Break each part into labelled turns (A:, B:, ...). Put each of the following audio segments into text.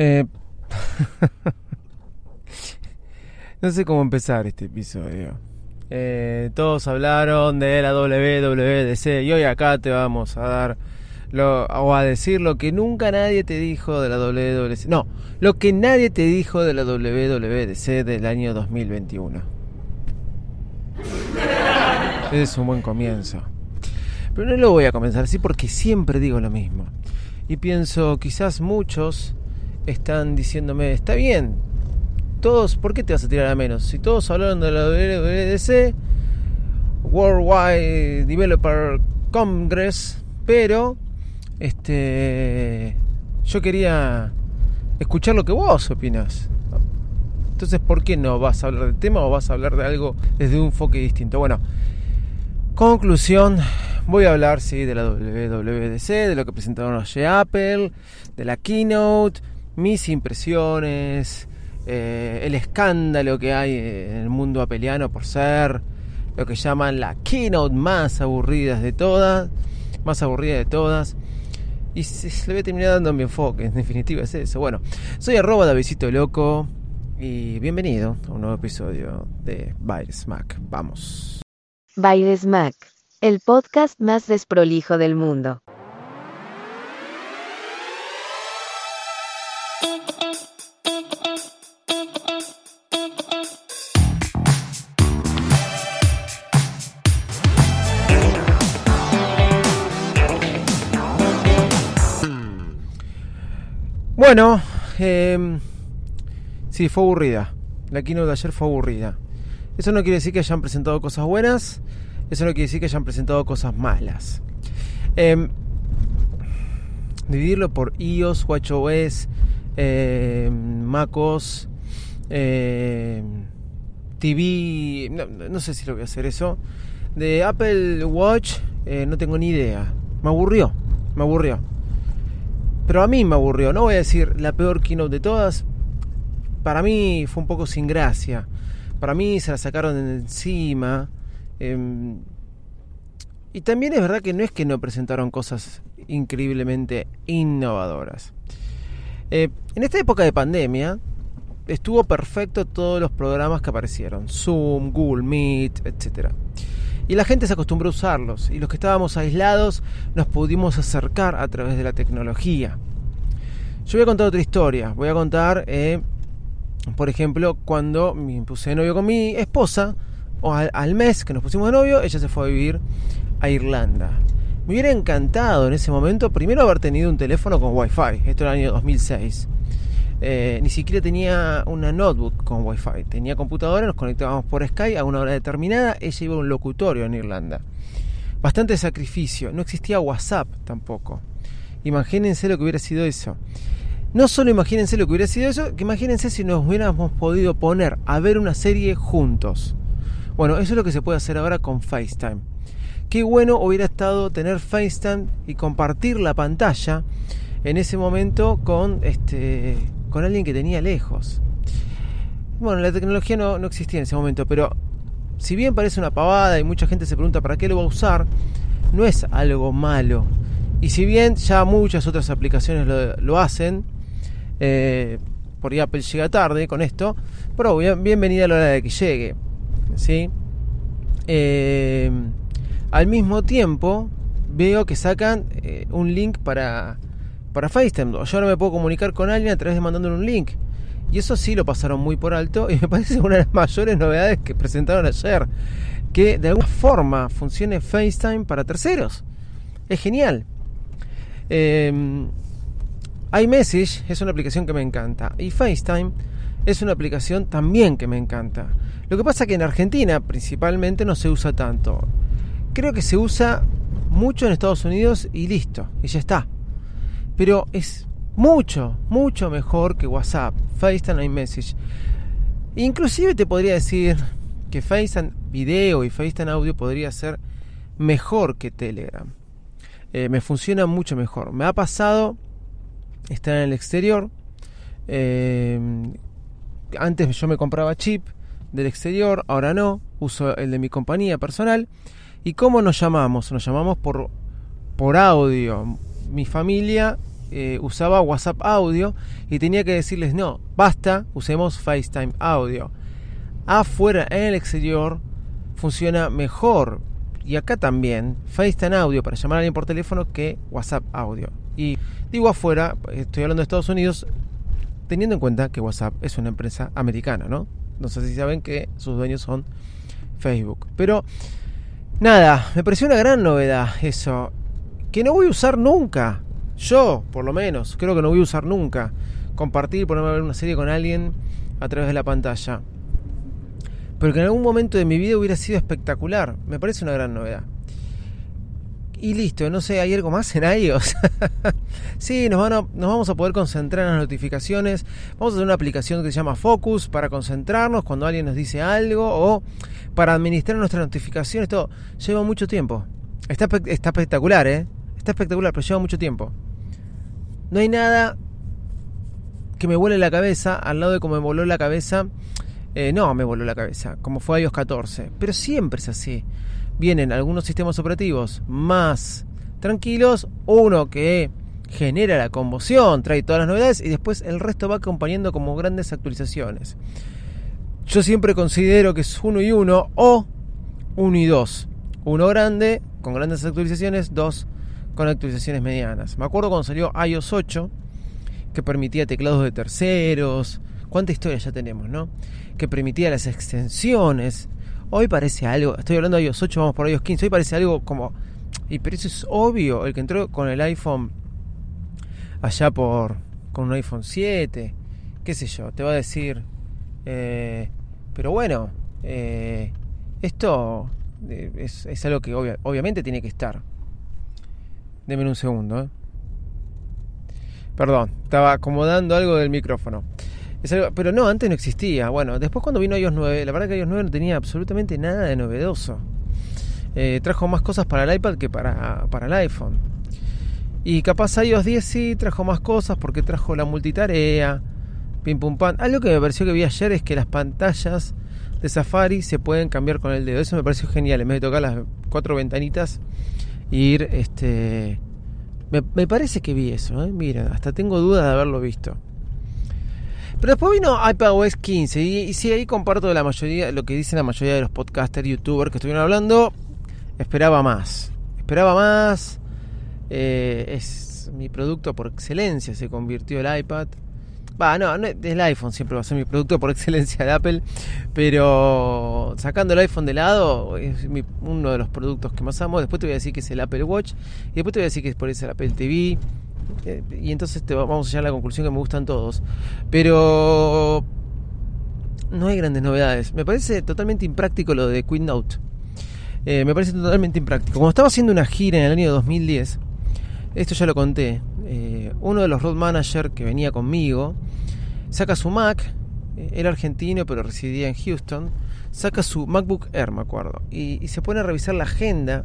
A: Eh, no sé cómo empezar este episodio. Eh, todos hablaron de la WWDC y hoy acá te vamos a dar lo, o a decir lo que nunca nadie te dijo de la WWDC. No, lo que nadie te dijo de la WWDC del año 2021. Ese es un buen comienzo. Pero no lo voy a comenzar así porque siempre digo lo mismo. Y pienso, quizás muchos están diciéndome, está bien, todos, ¿por qué te vas a tirar a menos? Si todos hablaron de la WWDC, Worldwide Developer Congress, pero este yo quería escuchar lo que vos opinas. Entonces, ¿por qué no vas a hablar del tema o vas a hablar de algo desde un enfoque distinto? Bueno, conclusión, voy a hablar sí de la WWDC, de lo que presentaron los Apple, de la keynote, mis impresiones, eh, el escándalo que hay en el mundo apeliano por ser lo que llaman la keynote más aburrida de todas, más aburrida de todas. Y se, le voy a terminar dando mi enfoque, en definitiva es eso. Bueno, soy arroba Davidito Loco y bienvenido a un nuevo episodio de Baires Mac. Vamos.
B: Baires Mac, el podcast más desprolijo del mundo.
A: Bueno, eh, sí, fue aburrida. La keynote de ayer fue aburrida. Eso no quiere decir que hayan presentado cosas buenas. Eso no quiere decir que hayan presentado cosas malas. Eh, dividirlo por iOS, WatchOS, eh, MacOS, TV. No, no, sé si lo voy a hacer eso. De Apple Watch, eh, no tengo ni idea. Me aburrió. Me aburrió. Pero a mí me aburrió. No voy a decir la peor keynote de todas. Para mí fue un poco sin gracia. Para mí se la sacaron de encima. Eh, y también es verdad que no es que no presentaron cosas increíblemente innovadoras. Eh, en esta época de pandemia estuvo perfecto todos los programas que aparecieron. Zoom, Google Meet, etcétera y la gente se acostumbró a usarlos y los que estábamos aislados nos pudimos acercar a través de la tecnología. Yo voy a contar otra historia, voy a contar, eh, por ejemplo, cuando me puse de novio con mi esposa, o al, mes que nos pusimos de novio, ella se fue a vivir a Irlanda. Me hubiera encantado en ese momento primero haber tenido un teléfono con wifi, esto era el año 2006. Eh, ni siquiera tenía una notebook con wifi. Tenía computadora, nos conectábamos por Skype a una hora determinada. Ella iba a un locutorio en Irlanda. Bastante sacrificio. No existía WhatsApp tampoco. Imagínense lo que hubiera sido eso. No solo imagínense lo que hubiera sido eso, que imagínense si nos hubiéramos podido poner a ver una serie juntos. Bueno, eso es lo que se puede hacer ahora con FaceTime. Qué bueno hubiera estado tener FaceTime y compartir la pantalla en ese momento con este con alguien que tenía lejos. Bueno, la tecnología no, existía en ese momento, pero si bien parece una pavada y mucha gente se pregunta para qué lo va a usar, no es algo malo. Y si bien ya muchas otras aplicaciones lo, hacen, eh, por Apple llega tarde con esto, pero bienvenida a la hora de que llegue. ¿sí? Eh, al mismo tiempo, veo que sacan eh, un link para para FaceTime. Yo ahora me puedo comunicar con alguien a través de mandándole un link. Y eso sí lo pasaron muy por alto y me parece una de las mayores novedades que presentaron ayer. Que de alguna forma funcione FaceTime para terceros. Es genial. Eh, iMessage es una aplicación que me encanta. Y FaceTime es una aplicación también que me encanta. Lo que pasa que en Argentina principalmente no se usa tanto. Creo que se usa mucho en Estados Unidos y listo, y ya está. Pero es mucho, mucho mejor que WhatsApp, FaceTime iMessage. Inclusive te podría decir que FaceTime video y FaceTime audio podría ser mejor que Telegram. Eh, me funciona mucho mejor. Me ha pasado estar en el exterior. Eh, antes yo me compraba chip del exterior, ahora no. Uso el de mi compañía personal. ¿Y cómo nos llamamos? Nos llamamos por, por audio. Mi familia eh, usaba WhatsApp audio y tenía que decirles no, basta, usemos FaceTime audio. Afuera, en el exterior, funciona mejor. Y acá también, FaceTime audio para llamar a alguien por teléfono que WhatsApp audio. Y digo afuera, estoy hablando de Estados Unidos, teniendo en cuenta que WhatsApp es una empresa americana, ¿no? No sé si saben que sus dueños son Facebook. Pero nada, me pareció una gran novedad eso. Que no voy a usar nunca. Yo, por lo menos, creo que no voy a usar nunca. Compartir, ponerme a ver una serie con alguien a través de la pantalla. Pero que en algún momento de mi vida hubiera sido espectacular. Me parece una gran novedad. Y listo, no sé, ¿hay algo más en iOS? sí, nos, van nos vamos a poder concentrar en las notificaciones. Vamos a hacer una aplicación que se llama Focus para concentrarnos cuando alguien nos dice algo o para administrar nuestras notificaciones. Todo lleva mucho tiempo. Está espectacular, ¿eh? Está espectacular, pero lleva mucho tiempo. No hay nada que me vuele la cabeza al lado de como me voló la cabeza. Eh, no, me voló la cabeza, como fue iOS 14. Pero siempre es así vienen algunos sistemas operativos más tranquilos, uno que genera la conmoción, trae todas las novedades y después el resto va acompañando como grandes actualizaciones. Yo siempre considero que es uno y uno o uno y dos. Uno grande con grandes actualizaciones, dos con actualizaciones medianas. Me acuerdo cuando salió iOS 8 que permitía teclados de terceros. ¿Cuánta historia ya tenemos, no? Que permitía las extensiones Hoy parece algo, estoy hablando de iOS 8, vamos por iOS 15, hoy parece algo como... Y pero eso es obvio, el que entró con el iPhone allá por... con un iPhone 7, qué sé yo, te va a decir... Eh, pero bueno, eh, esto eh, es, algo que obviamente tiene que estar. Deme un segundo. ¿eh? Perdón, estaba acomodando algo del micrófono pero no, antes no existía. Bueno, después cuando vino iOS 9, la verdad que iOS 9 no tenía absolutamente nada de novedoso. Eh, trajo más cosas para el iPad que para, para el iPhone. Y capaz iOS 10 sí trajo más cosas porque trajo la multitarea, pim pum pam. Algo que me pareció que vi ayer es que las pantallas de Safari se pueden cambiar con el dedo. Eso me pareció genial. En vez de tocar las cuatro ventanitas ir, este. Me, me parece que vi eso, ¿eh? Mira, hasta tengo dudas de haberlo visto. Pero después vino iPadOS 15 y, y sí, ahí comparto la mayoría, lo que dicen la mayoría de los podcasters, youtubers que estuvieron hablando. Esperaba más. Esperaba más. Eh, es mi producto por excelencia, se convirtió el iPad. Va, no, el iPhone siempre va a ser mi producto por excelencia de Apple, pero sacando el iPhone de lado, es uno de los productos que más amo. Después te voy a decir que es el Apple Watch, y después te voy a decir que es por eso el Apple TV, eh, y entonces te vamos a llegar a la conclusión que me gustan todos. Pero no hay grandes novedades. Me parece totalmente impráctico lo de Queen Note. Eh, me parece totalmente impráctico. Como estaba haciendo una gira en el año 2010, esto ya lo conté, eh, uno de los road managers que venía conmigo saca su Mac, era argentino pero residía en Houston, saca su MacBook Air, me acuerdo, y, se pone a revisar la agenda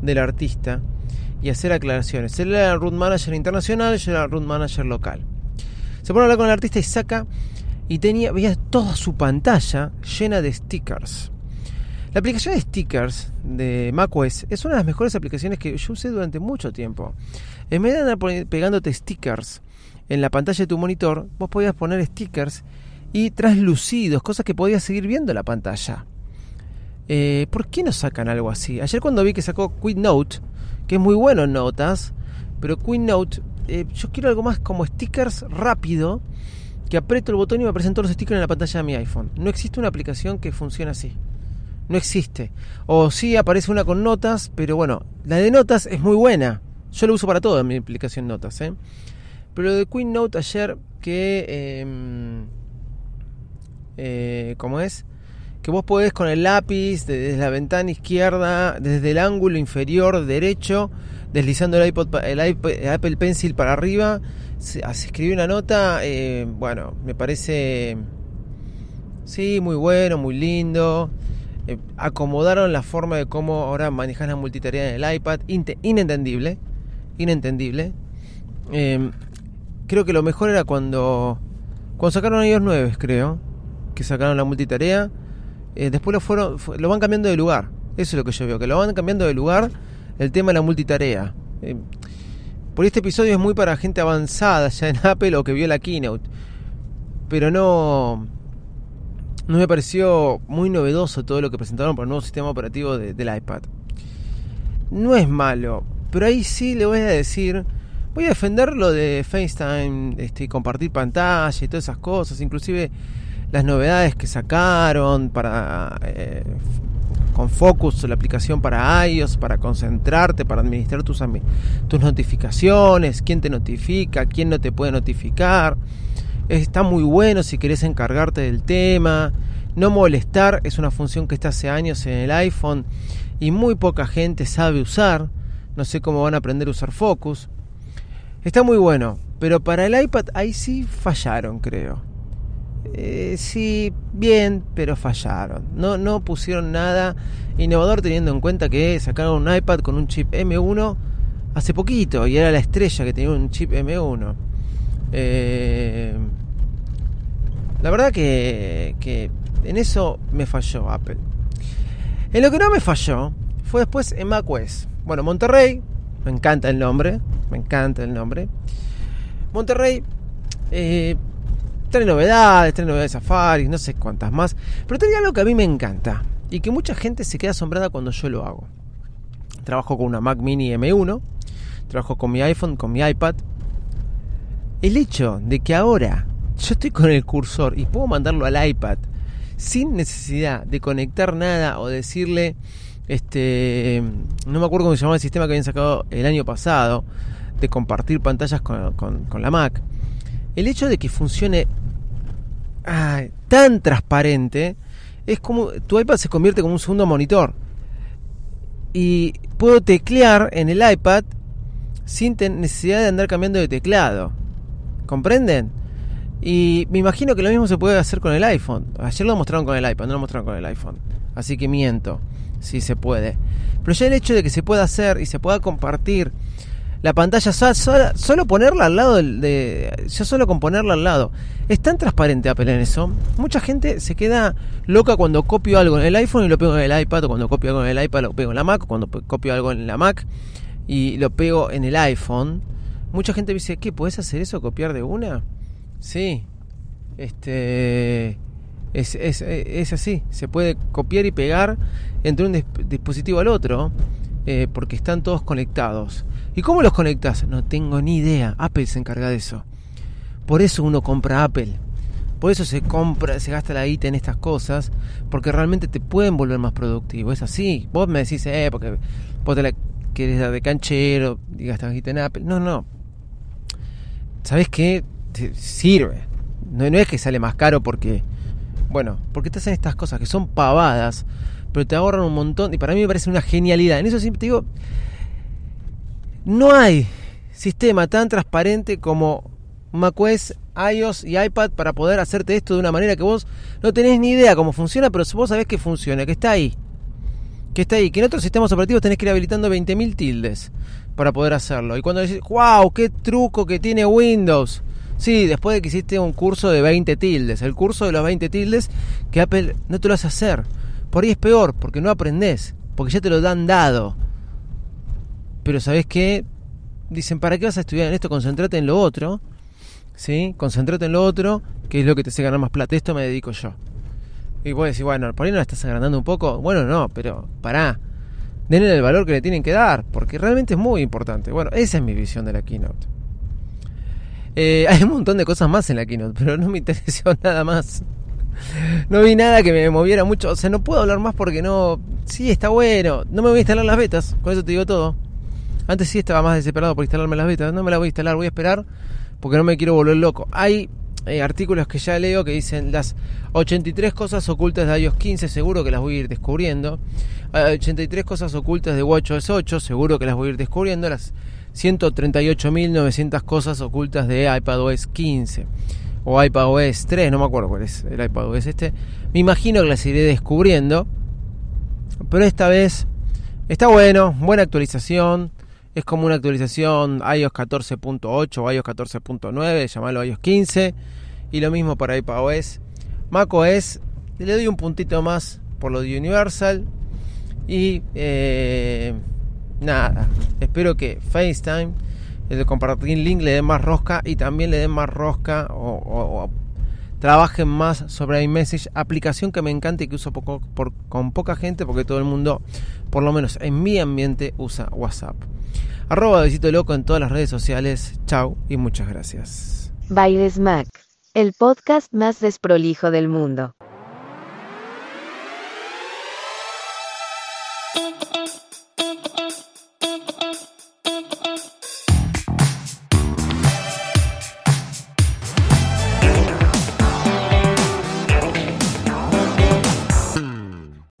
A: del artista y hacer aclaraciones. Él era el root manager internacional, yo era el root manager local. Se pone a hablar con el artista y saca y tenía veía toda su pantalla llena de stickers. La aplicación de stickers de macOS es una de las mejores aplicaciones que yo usé durante mucho tiempo. En vez de andar pegándote stickers en la pantalla de tu monitor, vos podías poner stickers y translucidos, cosas que podías seguir viendo en la pantalla. Eh, ¿Por qué no sacan algo así? Ayer cuando vi que sacó Quick Note, que es muy bueno en notas, pero Queen Note, eh, yo quiero algo más como stickers rápido, que aprieto el botón y me aparecen todos los stickers en la pantalla de mi iPhone. No existe una aplicación que funcione así. No existe. O sí aparece una con notas, pero bueno, la de notas es muy buena. Yo lo uso para todo en mi aplicación notas, ¿eh? Pero de Queen Note ayer que... Em, eh, ¿Cómo es? que vos podés con el lápiz desde la ventana izquierda, desde el ángulo inferior derecho, deslizando el, iPod, el, Apple Pencil para arriba, escribir una nota, eh, bueno, me parece, sí, muy bueno, muy lindo. Eh, acomodaron la forma de cómo ahora manejas la multitarea en el iPad, inentendible, inentendible. Eh, creo que lo mejor era cuando, cuando sacaron iOS 9, creo, que sacaron la multitarea. después lo fueron, lo van cambiando de lugar. Eso es lo que yo veo, que lo van cambiando de lugar el tema de la multitarea. Eh, por este episodio es muy para gente avanzada ya en Apple o que vio la keynote. Pero no. No me pareció muy novedoso todo lo que presentaron para el nuevo sistema operativo del iPad. No es malo, pero ahí sí le voy a decir. Voy a defender lo de FaceTime, este, compartir pantalla y todas esas cosas, inclusive las novedades que sacaron para eh, con Focus, la aplicación para iOS, para concentrarte, para administrar tus, tus notificaciones, quién te notifica, quién no te puede notificar. Está muy bueno si querés encargarte del tema. No molestar es una función que está hace años en el iPhone y muy poca gente sabe usar. No sé cómo van a aprender a usar Focus. Está muy bueno, pero para el iPad ahí sí fallaron, creo. Eh, sí, bien, pero fallaron. No, no pusieron nada innovador teniendo en cuenta que sacaron un iPad con un chip M1 hace poquito y era la estrella que tenía un chip M1. Eh, la verdad que, en eso me falló Apple. En lo que no me falló fue después en macOS. Bueno, Monterrey, me encanta el nombre, me encanta el nombre. Monterrey eh, Trae novedades, trae novedades Safari, no sé cuántas más. Pero tiene algo que a mí me encanta y que mucha gente se queda asombrada cuando yo lo hago. Trabajo con una Mac Mini M1, trabajo con mi iPhone, con mi iPad. El hecho de que ahora yo estoy con el cursor y puedo mandarlo al iPad sin necesidad de conectar nada o decirle, este, no me acuerdo cómo se llamaba el sistema que habían sacado el año pasado, de compartir pantallas con, la Mac. El hecho de que funcione tan transparente, es como tu iPad se convierte como un segundo monitor. Y puedo teclear en el iPad sin necesidad de andar cambiando de teclado. ¿Comprenden? Y me imagino que lo mismo se puede hacer con el iPhone. Ayer lo mostraron con el iPad, no lo mostraron con el iPhone. Así que miento, si se puede. Pero ya el hecho de que se pueda hacer y se pueda compartir la pantalla, solo, ponerla al lado del, de, ya solo con ponerla al lado. Es tan transparente Apple en eso. Mucha gente se queda loca cuando copio algo en el iPhone y lo pego en el iPad, o cuando copio algo en el iPad lo pego en la Mac, o cuando copio algo en la Mac y lo pego en el iPhone. Mucha gente dice, ¿qué? ¿Puedes hacer eso? ¿Copiar de una? Sí. Este... Es, es, es así, se puede copiar y pegar entre un dispositivo al otro. Eh, porque están todos conectados. ¿Y cómo los conectas? No tengo ni idea. Apple se encarga de eso. Por eso uno compra Apple. Por eso se compra, se gasta la guita en estas cosas, porque realmente te pueden volver más productivo. Es así. Vos me decís, eh, porque vos te la querés dar de canchero y gastas guita en Apple. No, no. ¿Sabes qué? Sirve. No, no es que sale más caro porque, bueno, porque te hacen estas cosas que son pavadas pero te ahorran un montón y para mí me parece una genialidad. En eso siempre te digo, no hay sistema tan transparente como macOS, iOS y iPad para poder hacerte esto de una manera que vos no tenés ni idea cómo funciona, pero vos sabés que funciona, que está ahí. Que está ahí, que en otros sistemas operativos tenés que ir habilitando 20.000 tildes para poder hacerlo. Y cuando decís, wow, qué truco que tiene Windows. Sí, después de que hiciste un curso de 20 tildes, el curso de los 20 tildes que Apple no te lo hace hacer. Por ahí es peor, porque no aprendes, porque ya te lo dan dado. Pero ¿sabes qué? Dicen, ¿para qué vas a estudiar en esto? Concéntrate en lo otro. ¿Sí? Concéntrate en lo otro, que es lo que te hace ganar más plata. Esto me dedico yo. Y vos decís, bueno, por ahí no la estás agrandando un poco. Bueno, no, pero pará. Denle el valor que le tienen que dar, porque realmente es muy importante. Bueno, esa es mi visión de la keynote. Eh, hay un montón de cosas más en la keynote, pero no me interesó nada más no vi nada que me moviera mucho. O sea, no puedo hablar más porque no. Sí, está bueno. No me voy a instalar las betas. Con eso te digo todo. Antes sí estaba más desesperado por instalarme las betas. No me las voy a instalar. Voy a esperar porque no me quiero volver loco. Hay eh, artículos que ya leo que dicen las 83 cosas ocultas de iOS 15, seguro que las voy a ir descubriendo. 83 cosas ocultas de WatchOS 8, seguro que las voy a ir descubriendo. Las 138.900 cosas ocultas de iPadOS 15 o iPadOS 3, no me acuerdo cuál es el iPadOS este. Me imagino que las iré descubriendo. Pero esta vez está bueno, buena actualización. Es como una actualización iOS 14.8 o iOS 14.9, llamarlo iOS 15. Y lo mismo para iPadOS. macOS, le doy un puntito más por lo de Universal. Y eh, nada, espero que FaceTime, el compartir link, le dé más rosca y también le den más rosca o, trabajen más sobre iMessage, aplicación que me encanta y que uso poco, con poca gente porque todo el mundo, por lo menos en mi ambiente, usa WhatsApp. Arroba besito loco en todas las redes sociales. Chau y muchas gracias.
B: Bailes Mac, el podcast más desprolijo del mundo.